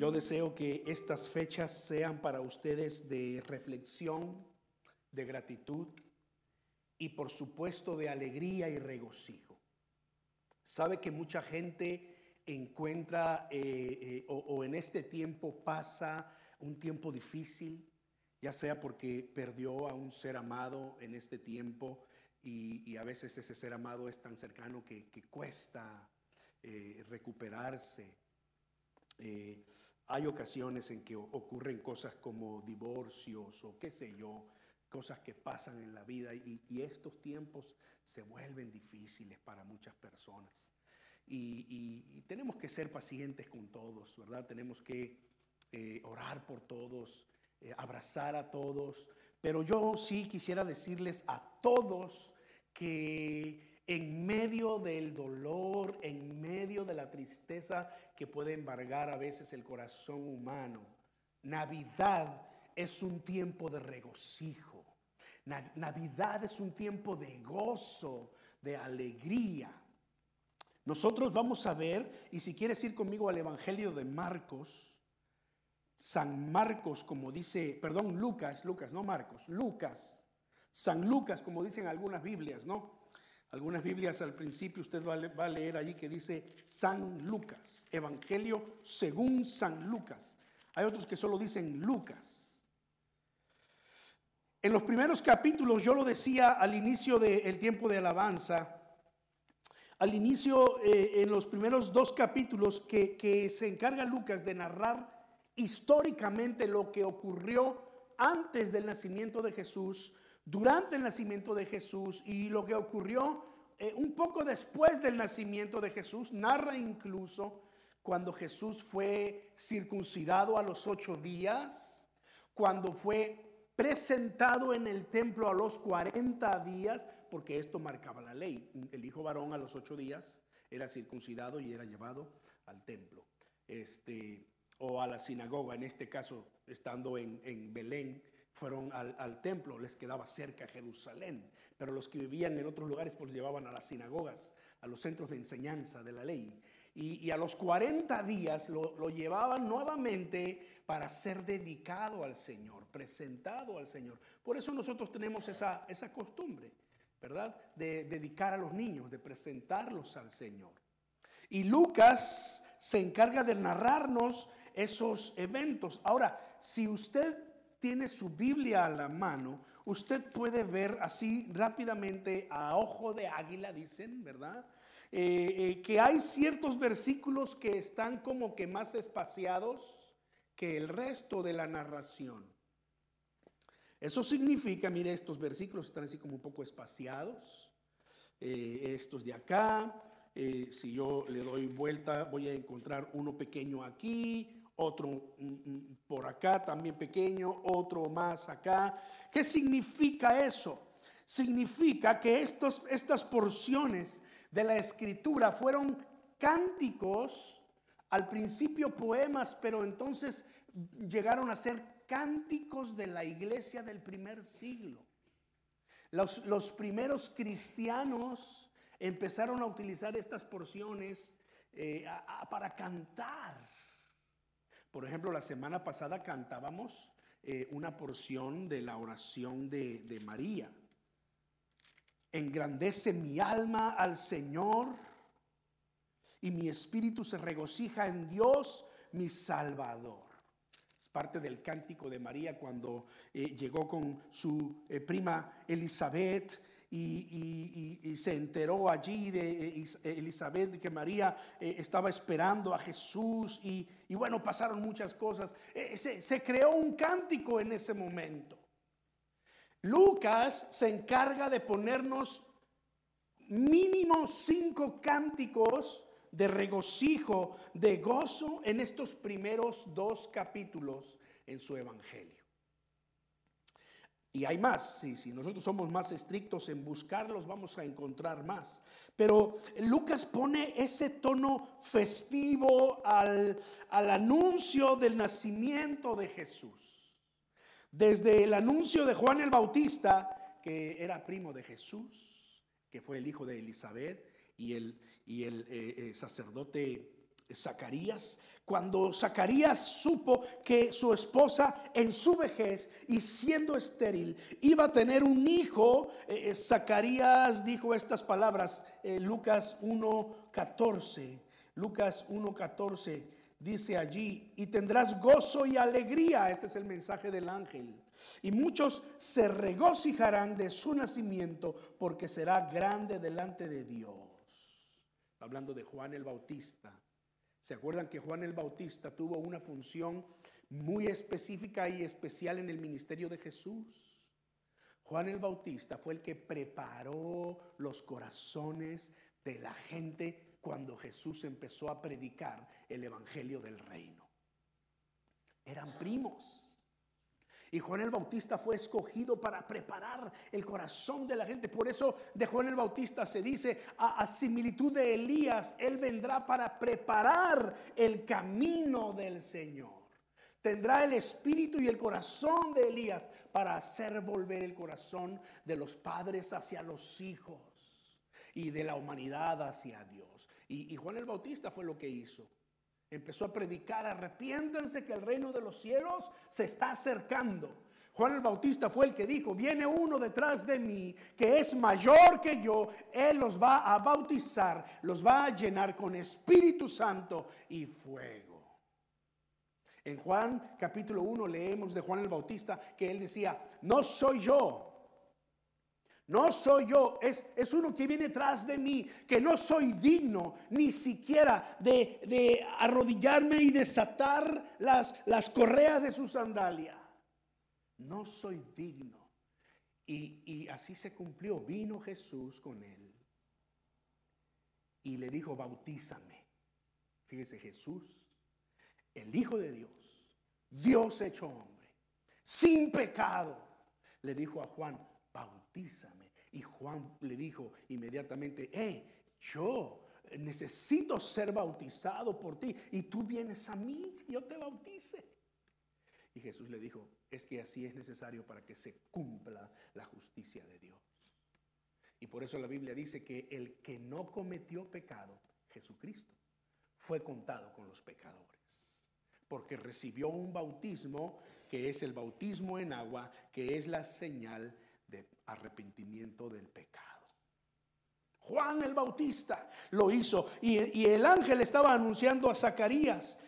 Yo deseo que estas fechas sean para ustedes de reflexión, de gratitud y por supuesto de alegría y regocijo. Sabe que mucha gente encuentra eh, eh, o, en este tiempo pasa un tiempo difícil, ya sea porque perdió a un ser amado en este tiempo y, a veces ese ser amado es tan cercano que, cuesta eh, recuperarse eh, hay ocasiones en que ocurren cosas como divorcios o qué sé yo, cosas que pasan en la vida y, estos tiempos se vuelven difíciles para muchas personas. Y, tenemos que ser pacientes con todos, ¿verdad? Tenemos que eh, orar por todos, eh, abrazar a todos. Pero yo sí quisiera decirles a todos que en medio del dolor, en medio de la tristeza que puede embargar a veces el corazón humano, Navidad es un tiempo de regocijo. Navidad es un tiempo de gozo, de alegría. Nosotros vamos a ver, y si quieres ir conmigo al Evangelio de Marcos, San Marcos, como dice, perdón, Lucas, Lucas, no Marcos, Lucas, San Lucas, como dicen algunas Biblias, ¿no? Algunas Biblias al principio usted va a leer allí que dice San Lucas, Evangelio según San Lucas. Hay otros que solo dicen Lucas. En los primeros capítulos, yo lo decía al inicio del tiempo de alabanza, al inicio, eh, en los primeros dos capítulos que, que se encarga Lucas de narrar históricamente lo que ocurrió antes del nacimiento de Jesús, durante el nacimiento de Jesús y lo que ocurrió eh, un poco después del nacimiento de Jesús. Narra incluso cuando Jesús fue circuncidado a los ocho días, cuando fue presentado en el templo a los 40 días, porque esto marcaba la ley. El hijo varón a los ocho días era circuncidado y era llevado al templo. Este, o a la sinagoga, en este caso estando en, en Belén, fueron al, templo, les quedaba cerca Jerusalén, pero los que vivían en otros lugares pues llevaban a las sinagogas, a los centros de enseñanza de la ley. Y, a los 40 días lo, llevaban nuevamente para ser dedicado al Señor, presentado al Señor. Por eso nosotros tenemos esa, esa costumbre, ¿verdad? De dedicar a los niños, de presentarlos al Señor. Y Lucas se encarga de narrarnos esos eventos. Ahora, si usted tiene su Biblia a la mano, usted puede ver así rápidamente a ojo de águila, dicen, ¿verdad? Eh, eh, que hay ciertos versículos que están como que más espaciados que el resto de la narración. Eso significa, mire, estos versículos están así como un poco espaciados. Eh, estos de acá, si yo le doy vuelta, voy a encontrar uno pequeño aquí, otro por acá también pequeño, otro más acá. ¿Qué significa eso? Significa que estos, estas porciones de la escritura fueron cánticos, al principio poemas, pero entonces llegaron a ser cánticos de la iglesia del primer siglo. Los, los primeros cristianos empezaron a utilizar estas porciones eh, para cantar por ejemplo, la semana pasada cantábamos eh, una porción de la oración de, María. Engrandece mi alma al Señor y mi espíritu se regocija en Dios, mi Salvador. Es parte del cántico de María cuando eh, llegó con su eh, prima Elizabeth y, se enteró allí de eh, Elizabeth que María eh, estaba esperando a Jesús y, bueno, pasaron muchas cosas. Eh, se creó un cántico en ese momento. Lucas se encarga de ponernos mínimo cinco cánticos de regocijo, de gozo en estos primeros dos capítulos en su evangelio. Y hay más, si, si nosotros somos más estrictos en buscarlos, vamos a encontrar más. Pero Lucas pone ese tono festivo al, al anuncio del nacimiento de Jesús. Desde el anuncio de Juan el Bautista, que era primo de Jesús, que fue el hijo de Elizabeth, y el, y el eh, eh, sacerdote Zacarías, cuando Zacarías supo que su esposa en su vejez y siendo estéril iba a tener un hijo, eh, eh, Zacarías dijo estas palabras, eh, Lucas 1.14, Lucas 1.14 dice allí, y tendrás gozo y alegría, este es el mensaje del ángel, y muchos se regocijarán de su nacimiento porque será grande delante de Dios. Hablando de Juan el Bautista. ¿Se acuerdan que Juan el Bautista tuvo una función muy específica y especial en el ministerio de Jesús? Juan el Bautista fue el que preparó los corazones de la gente cuando Jesús empezó a predicar el Evangelio del Reino. Eran primos. Y Juan el Bautista fue escogido para preparar el corazón de la gente. Por eso de Juan el Bautista se dice, a, similitud de Elías, Él vendrá para preparar el camino del Señor. Tendrá el espíritu y el corazón de Elías para hacer volver el corazón de los padres hacia los hijos y de la humanidad hacia Dios. Y, y Juan el Bautista fue lo que hizo. Empezó a predicar, arrepiéntense que el reino de los cielos se está acercando. Juan el Bautista fue el que dijo, viene uno detrás de mí que es mayor que yo, Él los va a bautizar, los va a llenar con Espíritu Santo y fuego. En Juan capítulo 1 leemos de Juan el Bautista que él decía, no soy yo, no soy yo, es, es, uno que viene tras de mí, que no soy digno ni siquiera de, arrodillarme y desatar las, las correas de su sandalia. No soy digno. Y, y así se cumplió. Vino Jesús con él y le dijo, bautízame. Fíjese, Jesús, el Hijo de Dios, Dios hecho hombre, sin pecado, le dijo a Juan, bautízame. Y Juan le dijo inmediatamente, hey, yo necesito ser bautizado por ti y tú vienes a mí, yo te bautice. Y Jesús le dijo, es que así es necesario para que se cumpla la justicia de Dios. Y por eso la Biblia dice que el que no cometió pecado, Jesucristo, fue contado con los pecadores. Porque recibió un bautismo que es el bautismo en agua, que es la señal de arrepentimiento del pecado. Juan el Bautista lo hizo y, el ángel estaba anunciando a Zacarías,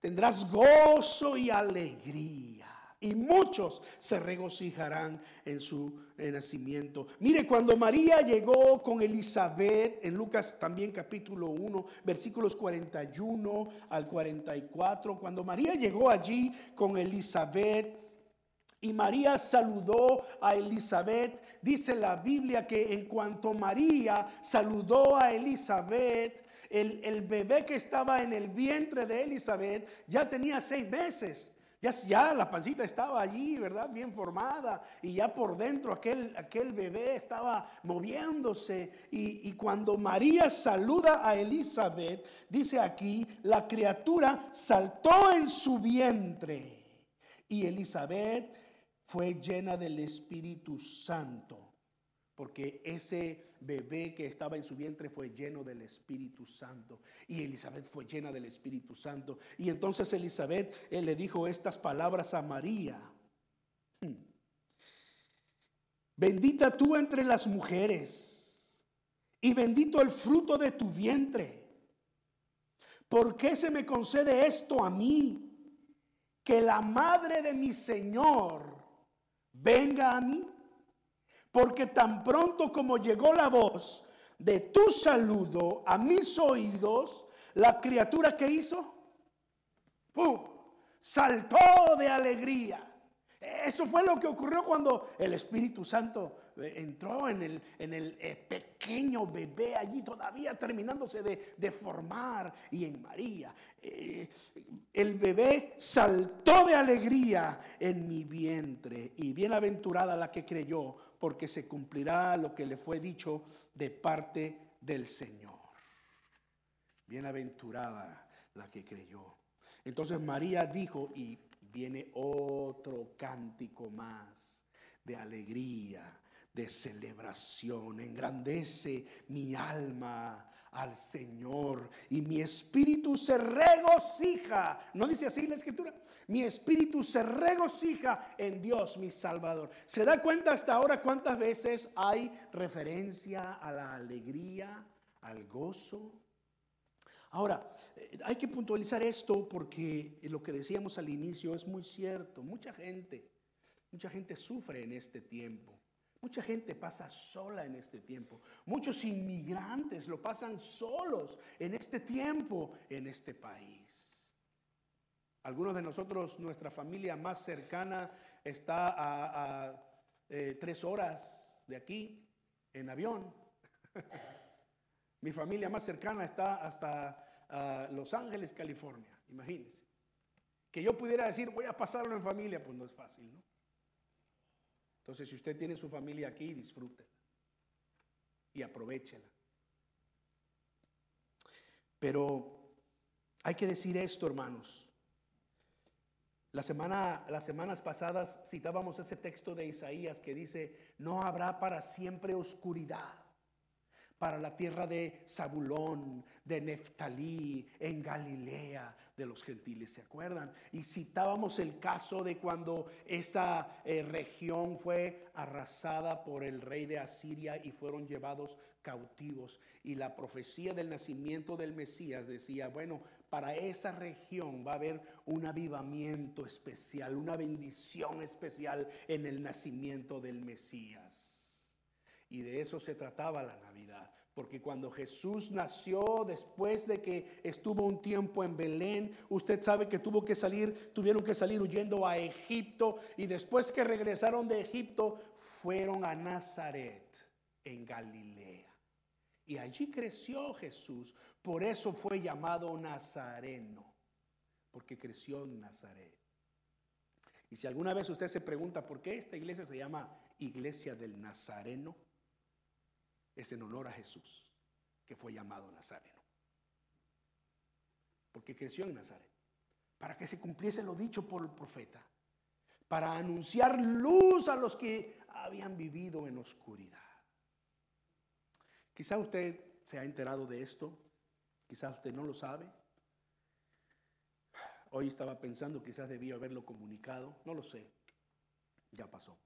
tendrás gozo y alegría y muchos se regocijarán en su nacimiento. Mire, cuando María llegó con Elizabeth, en Lucas también capítulo 1, versículos 41 al 44, cuando María llegó allí con Elizabeth, y María saludó a Elizabeth. Dice la Biblia que en cuanto María saludó a Elizabeth, el, el, bebé que estaba en el vientre de Elizabeth ya tenía seis meses. Ya, la pancita estaba allí, ¿verdad? Bien formada. Y ya por dentro aquel, aquel bebé estaba moviéndose. Y, y cuando María saluda a Elizabeth, dice aquí, la criatura saltó en su vientre. Y Elizabeth fue llena del Espíritu Santo, porque ese bebé que estaba en su vientre fue lleno del Espíritu Santo. Y Elizabeth fue llena del Espíritu Santo. Y entonces Elizabeth le dijo estas palabras a María. Hmm. Bendita tú entre las mujeres y bendito el fruto de tu vientre. ¿Por qué se me concede esto a mí? Que la madre de mi Señor venga a mí, porque tan pronto como llegó la voz de tu saludo a mis oídos, la criatura que hizo, ¡pum! saltó de alegría. Eso fue lo que ocurrió cuando el Espíritu Santo eh, entró en el, en el eh, pequeño bebé allí todavía terminándose de, formar y en María. Eh, el bebé saltó de alegría en mi vientre y bienaventurada la que creyó porque se cumplirá lo que le fue dicho de parte del Señor. Bienaventurada la que creyó. Entonces María dijo y viene otro cántico más de alegría, de celebración. Engrandece mi alma al Señor y mi espíritu se regocija. ¿No dice así la escritura? Mi espíritu se regocija en Dios mi Salvador. ¿Se da cuenta hasta ahora cuántas veces hay referencia a la alegría, al gozo? Ahora, eh, hay que puntualizar esto porque lo que decíamos al inicio es muy cierto. Mucha gente, mucha gente sufre en este tiempo. Mucha gente pasa sola en este tiempo. Muchos inmigrantes lo pasan solos en este tiempo, en este país. Algunos de nosotros, nuestra familia más cercana está a, eh, tres horas de aquí en avión. Mi familia más cercana está hasta ah, Los Ángeles, California. Imagínense. Que yo pudiera decir, voy a pasarlo en familia, pues no es fácil, ¿no? Entonces, si usted tiene su familia aquí, disfrútela y aprovechela. Pero hay que decir esto, hermanos. La semana, las semanas pasadas citábamos ese texto de Isaías que dice, no habrá para siempre oscuridad para la tierra de Zabulón, de Neftalí, en Galilea de los gentiles, ¿se acuerdan? Y citábamos el caso de cuando esa eh, región fue arrasada por el rey de Asiria y fueron llevados cautivos. Y la profecía del nacimiento del Mesías decía, bueno, para esa región va a haber un avivamiento especial, una bendición especial en el nacimiento del Mesías. Y de eso se trataba la Navidad. Porque cuando Jesús nació, después de que estuvo un tiempo en Belén, usted sabe que tuvo que salir, tuvieron que salir huyendo a Egipto. Y después que regresaron de Egipto, fueron a Nazaret, en Galilea. Y allí creció Jesús. Por eso fue llamado Nazareno. Porque creció en Nazaret. Y si alguna vez usted se pregunta por qué esta iglesia se llama Iglesia del Nazareno, es en honor a Jesús, que fue llamado Nazareno. Porque creció en Nazaret. Para que se cumpliese lo dicho por el profeta. Para anunciar luz a los que habían vivido en oscuridad. Quizá usted se ha enterado de esto. Quizá usted no lo sabe. Hoy estaba pensando, quizás debía haberlo comunicado. No lo sé. Ya pasó.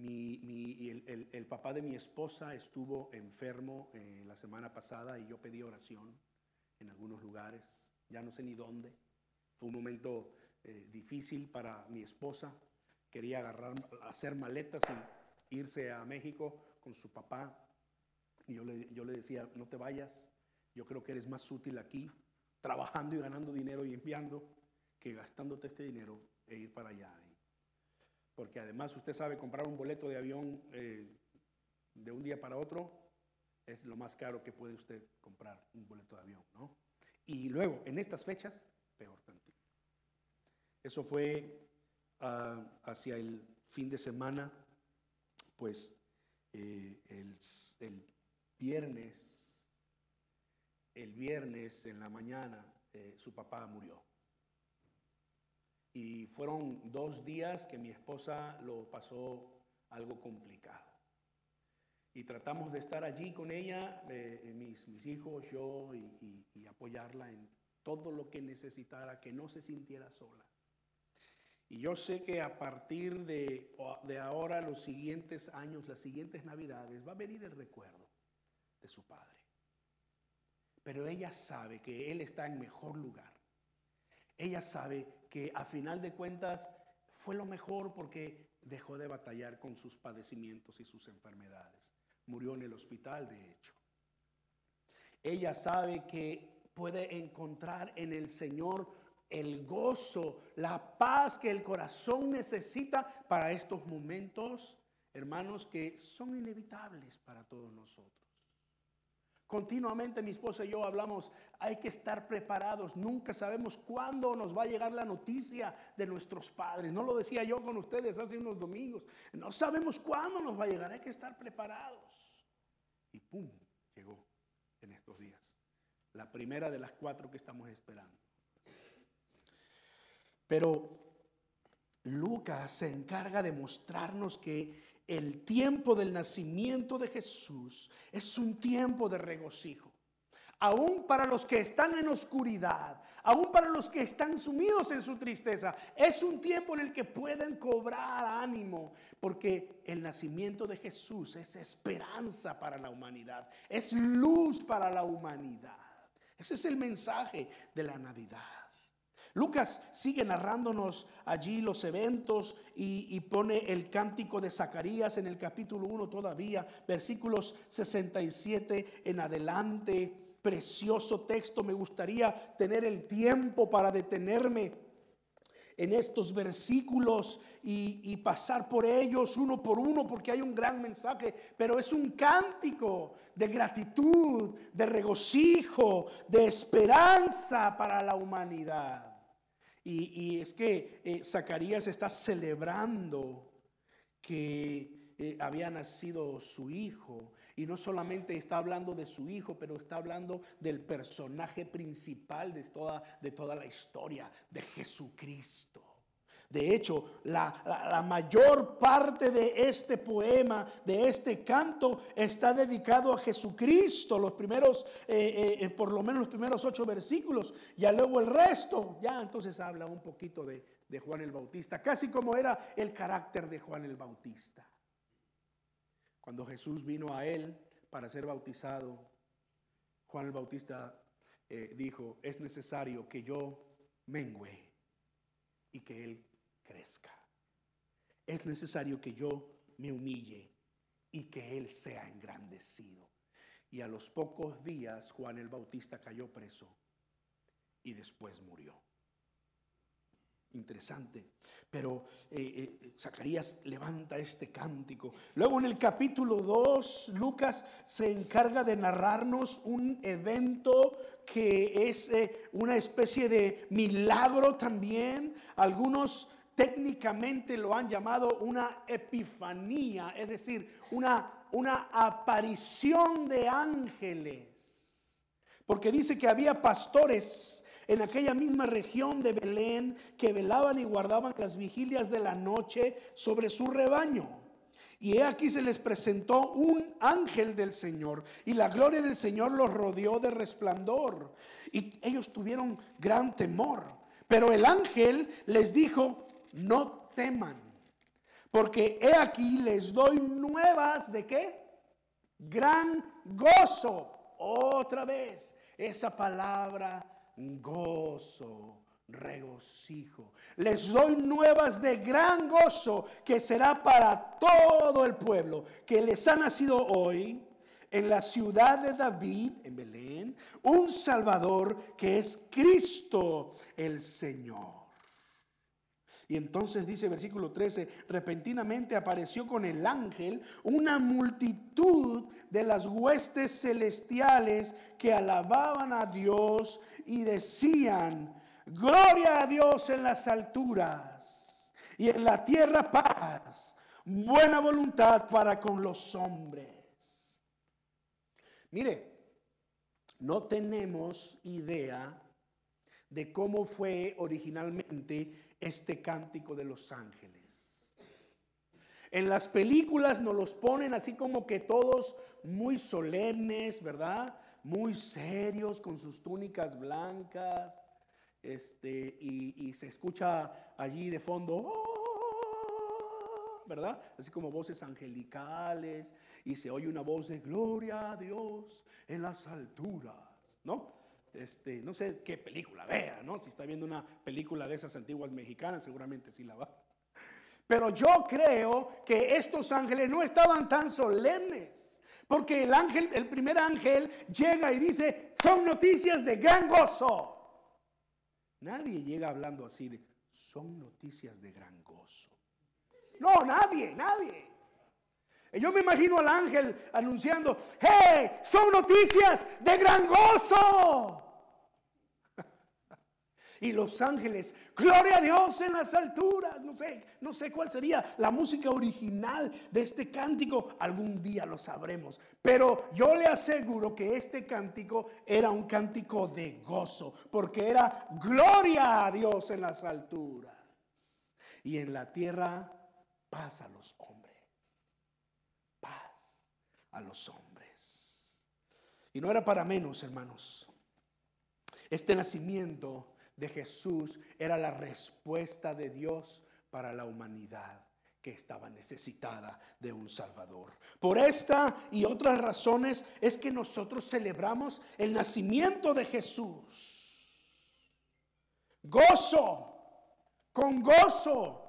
Mi, el, papá de mi esposa estuvo enfermo eh, la semana pasada y yo pedí oración en algunos lugares, ya no sé ni dónde. Fue un momento eh, difícil para mi esposa. Quería agarrar, hacer maletas y irse a México con su papá. Y yo le, yo le decía, no te vayas, yo creo que eres más útil aquí, trabajando y ganando dinero y enviando, que gastándote este dinero e ir para allá porque además usted sabe comprar un boleto de avión eh, de un día para otro es lo más caro que puede usted comprar un boleto de avión, ¿no? Y luego, en estas fechas, peor tantito. Eso fue ah, hacia el fin de semana, pues eh, el, viernes, el viernes en la mañana, eh, su papá murió. Y fueron dos días que mi esposa lo pasó algo complicado. Y tratamos de estar allí con ella, eh, eh, mis, mis, hijos, yo, y, y, apoyarla en todo lo que necesitara, que no se sintiera sola. Y yo sé que a partir de, de ahora, los siguientes años, las siguientes navidades, va a venir el recuerdo de su padre. Pero ella sabe que él está en mejor lugar. Ella sabe que a final de cuentas fue lo mejor porque dejó de batallar con sus padecimientos y sus enfermedades. Murió en el hospital, de hecho. Ella sabe que puede encontrar en el Señor el gozo, la paz que el corazón necesita para estos momentos, hermanos, que son inevitables para todos nosotros. Continuamente mi esposa y yo hablamos, hay que estar preparados, nunca sabemos cuándo nos va a llegar la noticia de nuestros padres. No lo decía yo con ustedes hace unos domingos, no sabemos cuándo nos va a llegar, hay que estar preparados. Y ¡pum! llegó en estos días. La primera de las cuatro que estamos esperando. Pero Lucas se encarga de mostrarnos que el tiempo del nacimiento de Jesús es un tiempo de regocijo. Aún para los que están en oscuridad, aún para los que están sumidos en su tristeza, es un tiempo en el que pueden cobrar ánimo, porque el nacimiento de Jesús es esperanza para la humanidad, es luz para la humanidad. Ese es el mensaje de la Navidad. Lucas sigue narrándonos allí los eventos y, pone el cántico de Zacarías en el capítulo 1 todavía, versículos 67 en adelante. Precioso texto, me gustaría tener el tiempo para detenerme en estos versículos y, y, pasar por ellos uno por uno porque hay un gran mensaje, pero es un cántico de gratitud, de regocijo, de esperanza para la humanidad. Y, es que eh, Zacarías está celebrando que eh, había nacido su hijo. Y no solamente está hablando de su hijo, pero está hablando del personaje principal de toda, de toda la historia, de Jesucristo. De hecho, la, mayor parte de este poema, de este canto, está dedicado a Jesucristo. Los primeros, eh, eh, por lo menos los primeros ocho versículos. Ya luego el resto, ya entonces habla un poquito de, de Juan el Bautista, casi como era el carácter de Juan el Bautista. Cuando Jesús vino a él para ser bautizado, Juan el Bautista eh, dijo, es necesario que yo mengüe y que él crezca. Es necesario que yo me humille y que Él sea engrandecido. Y a los pocos días Juan el Bautista cayó preso y después murió. Interesante. Pero eh, eh, Zacarías levanta este cántico. Luego en el capítulo 2, Lucas se encarga de narrarnos un evento que es eh, una especie de milagro también. Algunos técnicamente lo han llamado una epifanía, es decir, una, una aparición de ángeles. Porque dice que había pastores en aquella misma región de Belén que velaban y guardaban las vigilias de la noche sobre su rebaño. Y he aquí se les presentó un ángel del Señor y la gloria del Señor los rodeó de resplandor. Y ellos tuvieron gran temor. Pero el ángel les dijo, no teman, porque he aquí les doy nuevas de qué? Gran gozo. Otra vez, esa palabra gozo, regocijo. Les doy nuevas de gran gozo que será para todo el pueblo que les ha nacido hoy en la ciudad de David, en Belén, un Salvador que es Cristo el Señor. Y entonces dice versículo 13, repentinamente apareció con el ángel una multitud de las huestes celestiales que alababan a Dios y decían, gloria a Dios en las alturas y en la tierra paz, buena voluntad para con los hombres. Mire, no tenemos idea de cómo fue originalmente este cántico de los ángeles. En las películas nos los ponen así como que todos muy solemnes, ¿verdad? Muy serios con sus túnicas blancas. Este, y, se escucha allí de fondo, oh", ¿verdad? Así como voces angelicales y se oye una voz de gloria a Dios en las alturas, ¿no? Este, no sé qué película vea, ¿no? Si está viendo una película de esas antiguas mexicanas, seguramente sí la va. Pero yo creo que estos ángeles no estaban tan solemnes, porque el ángel, el primer ángel llega y dice, son noticias de gran gozo. Nadie llega hablando así de, son noticias de gran gozo. No, nadie, nadie. Yo me imagino al ángel anunciando, hey, son noticias de gran gozo. y los ángeles, gloria a Dios en las alturas. No sé, no sé cuál sería la música original de este cántico. Algún día lo sabremos. Pero yo le aseguro que este cántico era un cántico de gozo, porque era gloria a Dios en las alturas. Y en la tierra paz a los hombres. Los hombres. Y no era para menos, hermanos. Este nacimiento de Jesús era la respuesta de Dios para la humanidad que estaba necesitada de un Salvador. Por esta y otras razones es que nosotros celebramos el nacimiento de Jesús. Gozo, con gozo,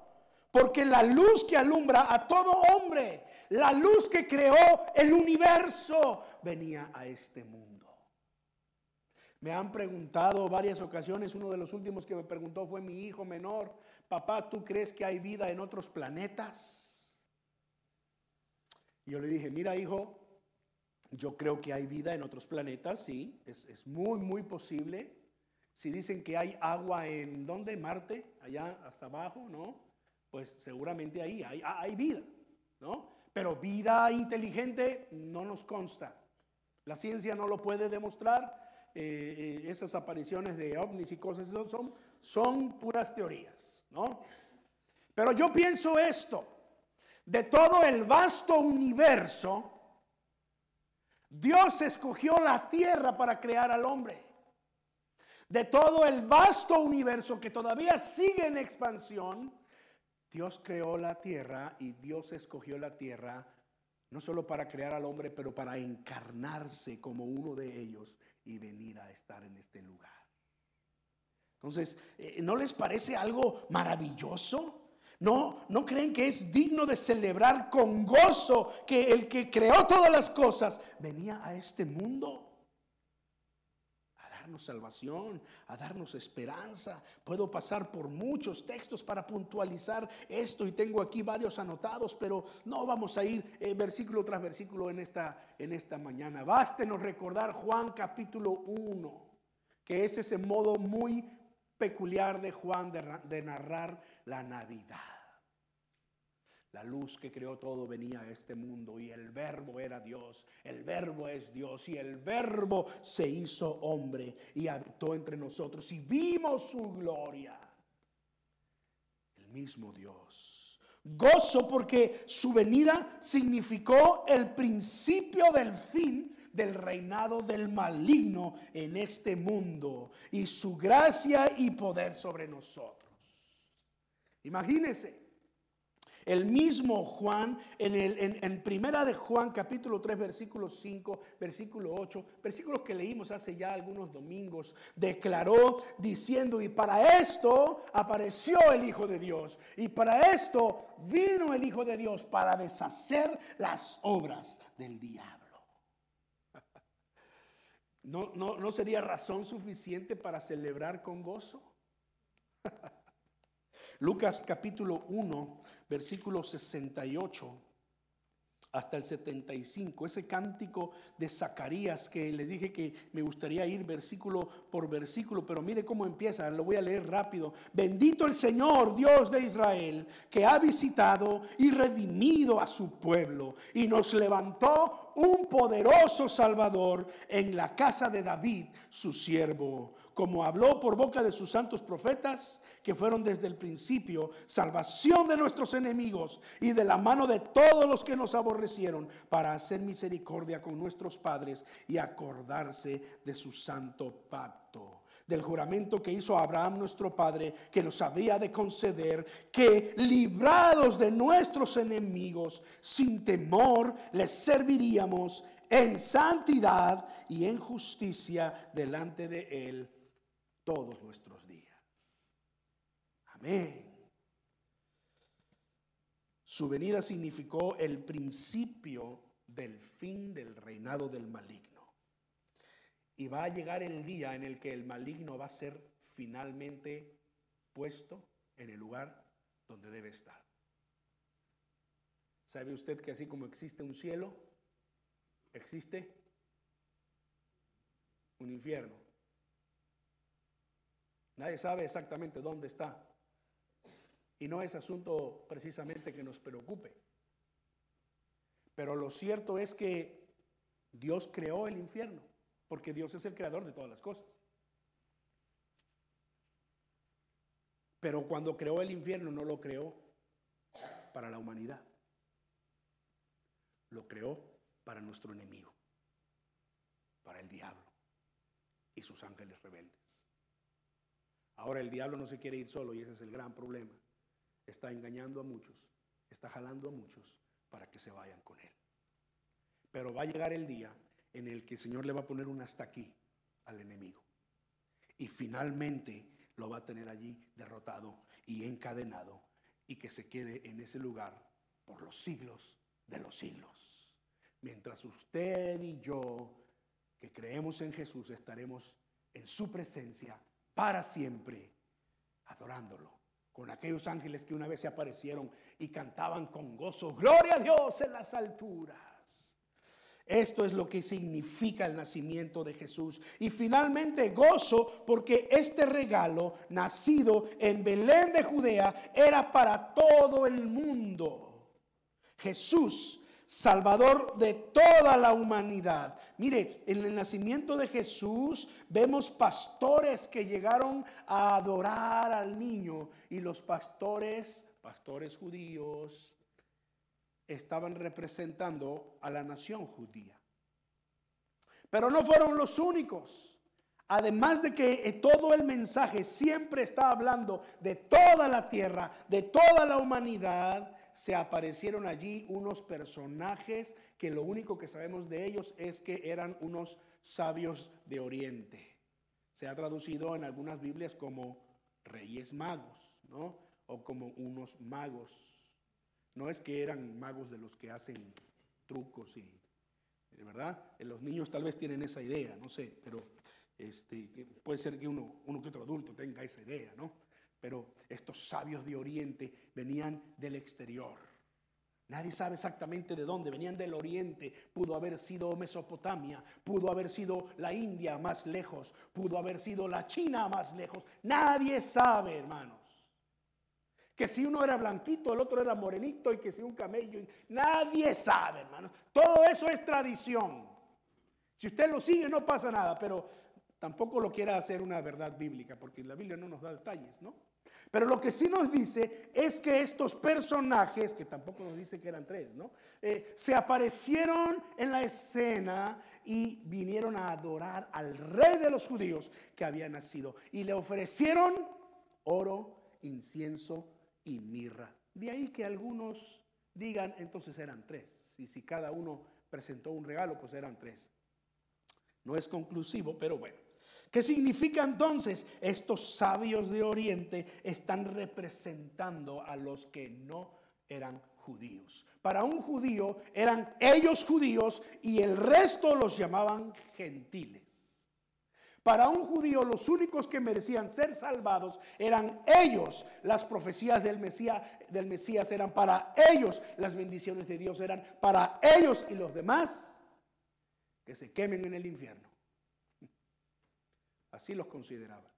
porque la luz que alumbra a todo hombre, la luz que creó el universo, venía a este mundo. Me han preguntado varias ocasiones, uno de los últimos que me preguntó fue mi hijo menor, papá, ¿tú crees que hay vida en otros planetas? Y yo le dije, mira hijo, yo creo que hay vida en otros planetas, sí, es, muy, muy posible. Si dicen que hay agua en, ¿dónde? Marte, allá hasta abajo, ¿no? Pues seguramente ahí hay, vida, ¿no? Pero vida inteligente no nos consta. La ciencia no lo puede demostrar eh, eh, esas apariciones de ovnis y cosas, son, son puras teorías, ¿no? Pero yo pienso esto, de todo el vasto universo, Dios escogió la tierra para crear al hombre. De todo el vasto universo que todavía sigue en expansión, Dios creó la tierra y Dios escogió la tierra no solo para crear al hombre, pero para encarnarse como uno de ellos y venir a estar en este lugar. Entonces, eh, ¿no les parece algo maravilloso? ¿No, ¿No creen que es digno de celebrar con gozo que el que creó todas las cosas venía a este mundo? Darnos salvación, a darnos esperanza. Puedo pasar por muchos textos para puntualizar esto y tengo aquí varios anotados, pero no vamos a ir eh, versículo tras versículo en esta, en esta mañana. Bástenos recordar Juan capítulo 1, que es ese modo muy peculiar de Juan de narrar la Navidad. La luz que creó todo venía a este mundo y el verbo era Dios, el verbo es Dios y el verbo se hizo hombre y habitó entre nosotros y vimos su gloria. El mismo Dios. Gozo porque su venida significó el principio del fin del reinado del maligno en este mundo y su gracia y poder sobre nosotros. Imagínense el mismo Juan, en, el, en, Primera de Juan, capítulo 3, versículo 5, versículo 8, versículos que leímos hace ya algunos domingos, declaró diciendo, y para esto apareció el Hijo de Dios, y para esto vino el Hijo de Dios, para deshacer las obras del diablo. ¿No, no, no sería razón suficiente para celebrar con gozo? Lucas capítulo 1, versículo 68 hasta el 75, ese cántico de Zacarías que le dije que me gustaría ir versículo por versículo, pero mire cómo empieza, lo voy a leer rápido. Bendito el Señor, Dios de Israel, que ha visitado y redimido a su pueblo y nos levantó un poderoso Salvador en la casa de David, su siervo, como habló por boca de sus santos profetas, que fueron desde el principio salvación de nuestros enemigos y de la mano de todos los que nos para hacer misericordia con nuestros padres y acordarse de su santo pacto del juramento que hizo Abraham nuestro Padre, que nos había de conceder, que librados de nuestros enemigos, sin temor, les serviríamos en santidad y en justicia delante de Él todos nuestros días. Amén. Su venida significó el principio del fin del reinado del maligno. Y va a llegar el día en el que el maligno va a ser finalmente puesto en el lugar donde debe estar. ¿Sabe usted que así como existe un cielo, existe un infierno? Nadie sabe exactamente dónde está. Y no es asunto precisamente que nos preocupe. Pero lo cierto es que Dios creó el infierno porque Dios es el creador de todas las cosas. Pero cuando creó el infierno no lo creó para la humanidad, lo creó para nuestro enemigo, para el diablo y sus ángeles rebeldes. Ahora el diablo no se quiere ir solo y ese es el gran problema. Está engañando a muchos, está jalando a muchos para que se vayan con él. Pero va a llegar el día en el que el Señor le va a poner un hasta aquí al enemigo. Y finalmente lo va a tener allí derrotado y encadenado y que se quede en ese lugar por los siglos de los siglos. Mientras usted y yo, que creemos en Jesús, estaremos en su presencia para siempre, adorándolo, con aquellos ángeles que una vez se aparecieron y cantaban con gozo, gloria a Dios en las alturas. Esto es lo que significa el nacimiento de Jesús. Y finalmente gozo porque este regalo nacido en Belén de Judea era para todo el mundo. Jesús, Salvador de toda la humanidad. Mire, en el nacimiento de Jesús vemos pastores que llegaron a adorar al niño y los pastores, pastores judíos, estaban representando a la nación judía. Pero no fueron los únicos. Además de que eh, todo el mensaje siempre está hablando de toda la tierra, de toda la humanidad, se aparecieron allí unos personajes que lo único que sabemos de ellos es que eran unos sabios de Oriente. Se ha traducido en algunas Biblias como reyes magos, ¿no? O como unos magos. No es que eran magos de los que hacen trucos y, ¿verdad? Los niños tal vez tienen esa idea, no sé, pero este, puede ser que uno, uno que otro adulto tenga esa idea, ¿no? Pero estos sabios de Oriente venían del exterior. Nadie sabe exactamente de dónde, venían del oriente, pudo haber sido Mesopotamia, pudo haber sido la India más lejos, pudo haber sido la China más lejos. Nadie sabe, hermanos que si uno era blanquito, el otro era morenito y que si un camello. Nadie sabe, hermano. Todo eso es tradición. Si usted lo sigue no pasa nada, pero tampoco lo quiera hacer una verdad bíblica, porque la Biblia no nos da detalles, ¿no? Pero lo que sí nos dice es que estos personajes, que tampoco nos dice que eran tres, ¿no? Eh, se aparecieron en la escena y vinieron a adorar al rey de los judíos que había nacido. Y le ofrecieron oro, incienso y mirra. De ahí que algunos digan, entonces eran tres. Y si cada uno presentó un regalo, pues eran tres. No es conclusivo, pero bueno. ¿Qué significa entonces? Estos sabios de Oriente están representando a los que no eran judíos. Para un judío eran ellos judíos y el resto los llamaban gentiles. Para un judío los únicos que merecían ser salvados eran ellos. Las profecías del Mesías, del Mesías eran para ellos. Las bendiciones de Dios eran para ellos y los demás que se quemen en el infierno. Así los consideraban.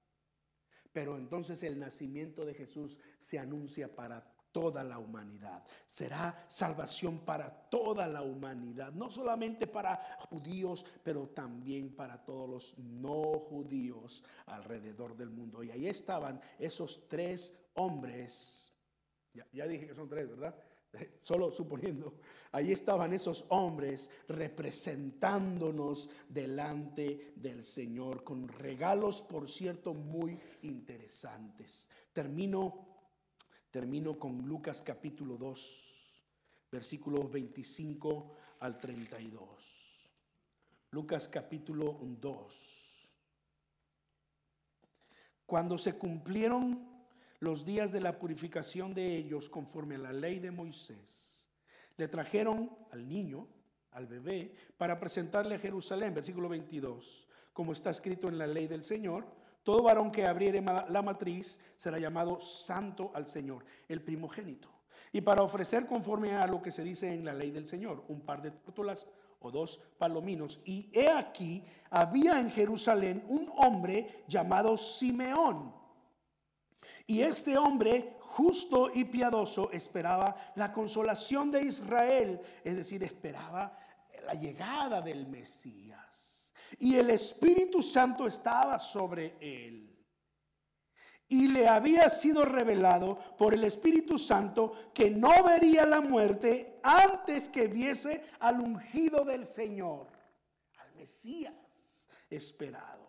Pero entonces el nacimiento de Jesús se anuncia para toda la humanidad. Será salvación para toda la humanidad, no solamente para judíos, pero también para todos los no judíos alrededor del mundo. Y ahí estaban esos tres hombres. Ya, dije que son tres, ¿verdad? Solo suponiendo, ahí estaban esos hombres representándonos delante del Señor con regalos, por cierto, muy interesantes. Termino Termino con Lucas capítulo 2, versículos 25 al 32. Lucas capítulo 2. Cuando se cumplieron los días de la purificación de ellos conforme a la ley de Moisés, le trajeron al niño, al bebé, para presentarle a Jerusalén, versículo 22, como está escrito en la ley del Señor todo varón que abriere la matriz será llamado santo al Señor, el primogénito. Y para ofrecer conforme a lo que se dice en la ley del Señor, un par de tórtolas o dos palominos. Y he aquí, había en Jerusalén un hombre llamado Simeón. Y este hombre, justo y piadoso, esperaba la consolación de Israel, es decir, esperaba la llegada del Mesías y el Espíritu Santo estaba sobre él. y le había sido revelado por el Espíritu Santo que no vería la muerte antes que viese al ungido del Señor, al Mesías esperado.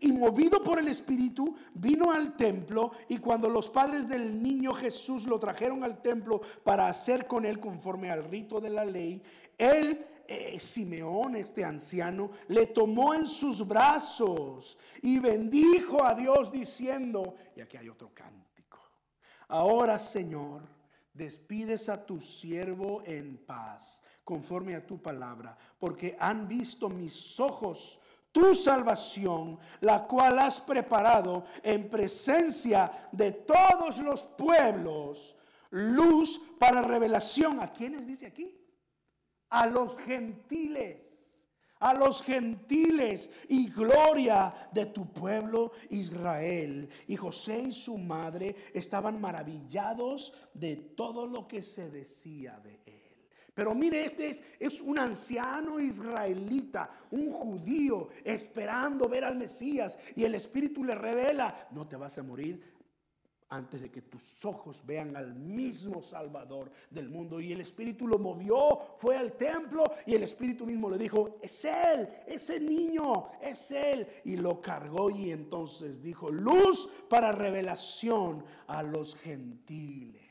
Y movido por el Espíritu, vino al templo y cuando los padres del niño Jesús lo trajeron al templo para hacer con él conforme al rito de la ley, él eh, Simeón, este anciano, le tomó en sus brazos y bendijo a Dios diciendo, y aquí hay otro cántico, ahora Señor, despides a tu siervo en paz, conforme a tu palabra, porque han visto mis ojos tu salvación, la cual has preparado en presencia de todos los pueblos, luz para revelación. ¿A quiénes dice aquí? a los gentiles a los gentiles y gloria de tu pueblo Israel. Y José y su madre estaban maravillados de todo lo que se decía de él. Pero mire, este es, es un anciano israelita, un judío, esperando ver al Mesías. Y el Espíritu le revela, no te vas a morir antes de que tus ojos vean al mismo Salvador del mundo. Y el Espíritu lo movió, fue al templo y el Espíritu mismo le dijo, es Él, ese niño, es Él. Y lo cargó y entonces dijo, luz para revelación a los gentiles.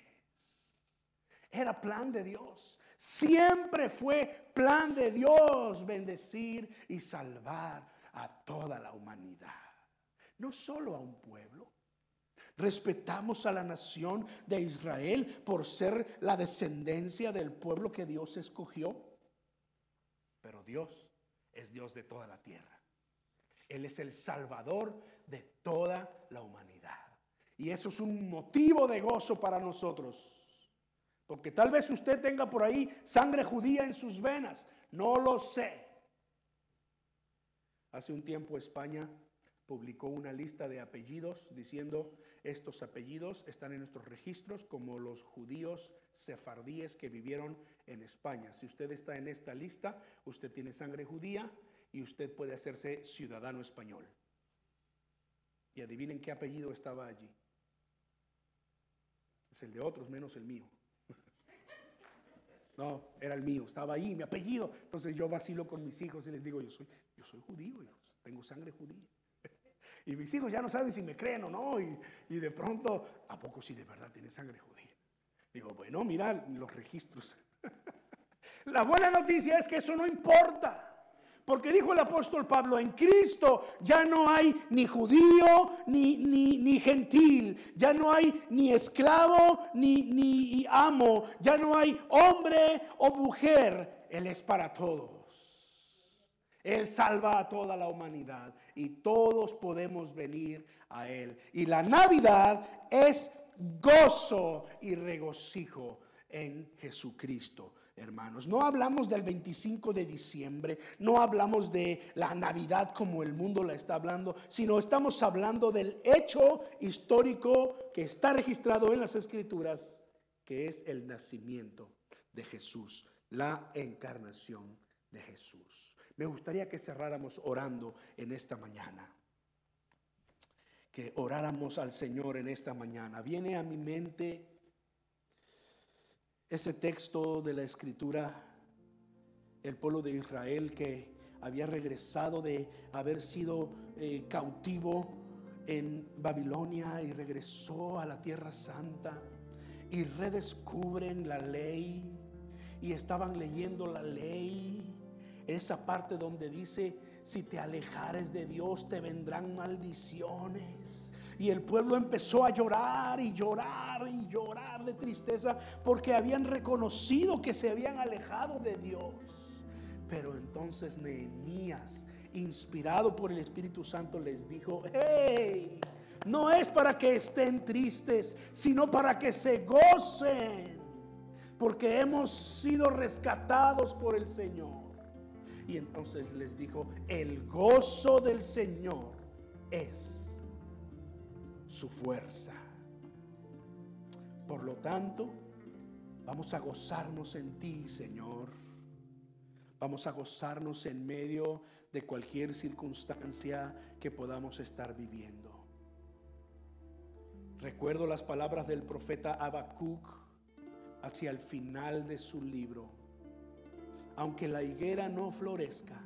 Era plan de Dios. Siempre fue plan de Dios bendecir y salvar a toda la humanidad. No solo a un pueblo Respetamos a la nación de Israel por ser la descendencia del pueblo que Dios escogió. Pero Dios es Dios de toda la tierra. Él es el Salvador de toda la humanidad. Y eso es un motivo de gozo para nosotros. Porque tal vez usted tenga por ahí sangre judía en sus venas. No lo sé. Hace un tiempo España publicó una lista de apellidos diciendo estos apellidos están en nuestros registros como los judíos sefardíes que vivieron en España. Si usted está en esta lista, usted tiene sangre judía y usted puede hacerse ciudadano español. Y adivinen qué apellido estaba allí. Es el de otros menos el mío. No, era el mío, estaba ahí, mi apellido. Entonces yo vacilo con mis hijos y les digo, yo soy, yo soy judío, hijos, tengo sangre judía. Y mis hijos ya no saben si me creen o no. Y, de pronto, ¿a poco si de verdad tiene sangre judía? Digo, bueno, mira los registros. La buena noticia es que eso no importa. Porque dijo el apóstol Pablo, en Cristo ya no hay ni judío ni, ni, ni gentil, ya no hay ni esclavo ni, ni amo, ya no hay hombre o mujer, Él es para todos. Él salva a toda la humanidad y todos podemos venir a Él. Y la Navidad es gozo y regocijo en Jesucristo. Hermanos, no hablamos del 25 de diciembre, no hablamos de la Navidad como el mundo la está hablando, sino estamos hablando del hecho histórico que está registrado en las Escrituras, que es el nacimiento de Jesús, la encarnación de Jesús. Me gustaría que cerráramos orando en esta mañana. Que oráramos al Señor en esta mañana. Viene a mi mente ese texto de la escritura, el pueblo de Israel que había regresado de haber sido eh, cautivo en Babilonia y regresó a la tierra santa y redescubren la ley y estaban leyendo la ley esa parte donde dice, si te alejares de Dios te vendrán maldiciones. Y el pueblo empezó a llorar y llorar y llorar de tristeza porque habían reconocido que se habían alejado de Dios. Pero entonces Nehemías, inspirado por el Espíritu Santo, les dijo, hey, no es para que estén tristes, sino para que se gocen, porque hemos sido rescatados por el Señor. Y entonces les dijo, el gozo del Señor es su fuerza. Por lo tanto, vamos a gozarnos en ti, Señor. Vamos a gozarnos en medio de cualquier circunstancia que podamos estar viviendo. Recuerdo las palabras del profeta Habacuc hacia el final de su libro. Aunque la higuera no florezca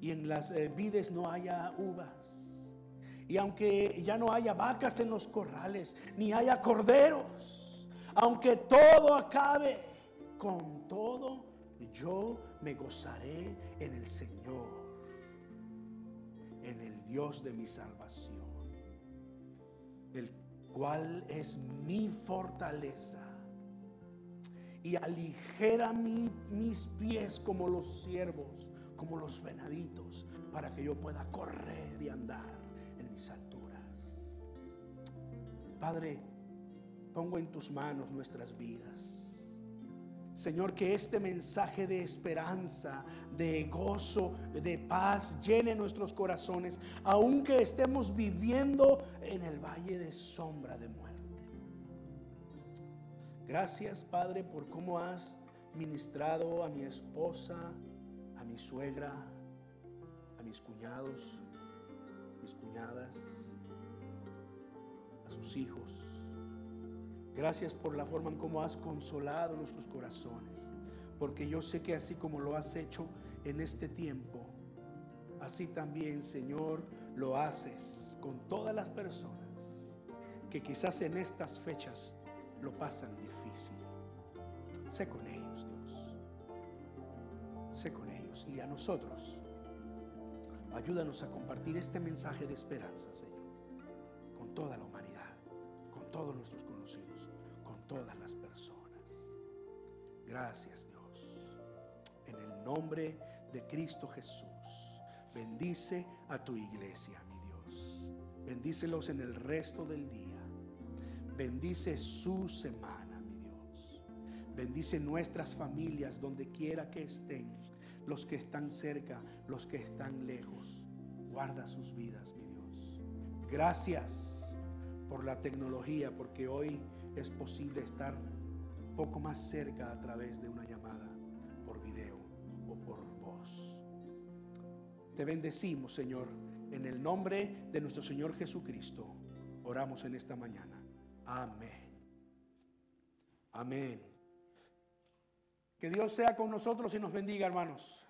y en las eh, vides no haya uvas, y aunque ya no haya vacas en los corrales, ni haya corderos, aunque todo acabe, con todo yo me gozaré en el Señor, en el Dios de mi salvación, el cual es mi fortaleza y aligera mis pies como los siervos, como los venaditos, para que yo pueda correr y andar en mis alturas. Padre, pongo en tus manos nuestras vidas. Señor, que este mensaje de esperanza, de gozo, de paz llene nuestros corazones, aunque estemos viviendo en el valle de sombra de muerte. Gracias, Padre, por cómo has ministrado a mi esposa, a mi suegra, a mis cuñados, mis cuñadas, a sus hijos. Gracias por la forma en cómo has consolado nuestros corazones. Porque yo sé que así como lo has hecho en este tiempo, así también, Señor, lo haces con todas las personas que quizás en estas fechas lo pasan difícil. Sé con ellos, Dios. Sé con ellos. Y a nosotros, ayúdanos a compartir este mensaje de esperanza, Señor, con toda la humanidad, con todos nuestros conocidos todas las personas. Gracias Dios. En el nombre de Cristo Jesús. Bendice a tu iglesia, mi Dios. Bendícelos en el resto del día. Bendice su semana, mi Dios. Bendice nuestras familias donde quiera que estén. Los que están cerca, los que están lejos. Guarda sus vidas, mi Dios. Gracias por la tecnología, porque hoy es posible estar poco más cerca a través de una llamada por video o por voz. Te bendecimos, Señor, en el nombre de nuestro Señor Jesucristo. Oramos en esta mañana. Amén. Amén. Que Dios sea con nosotros y nos bendiga, hermanos.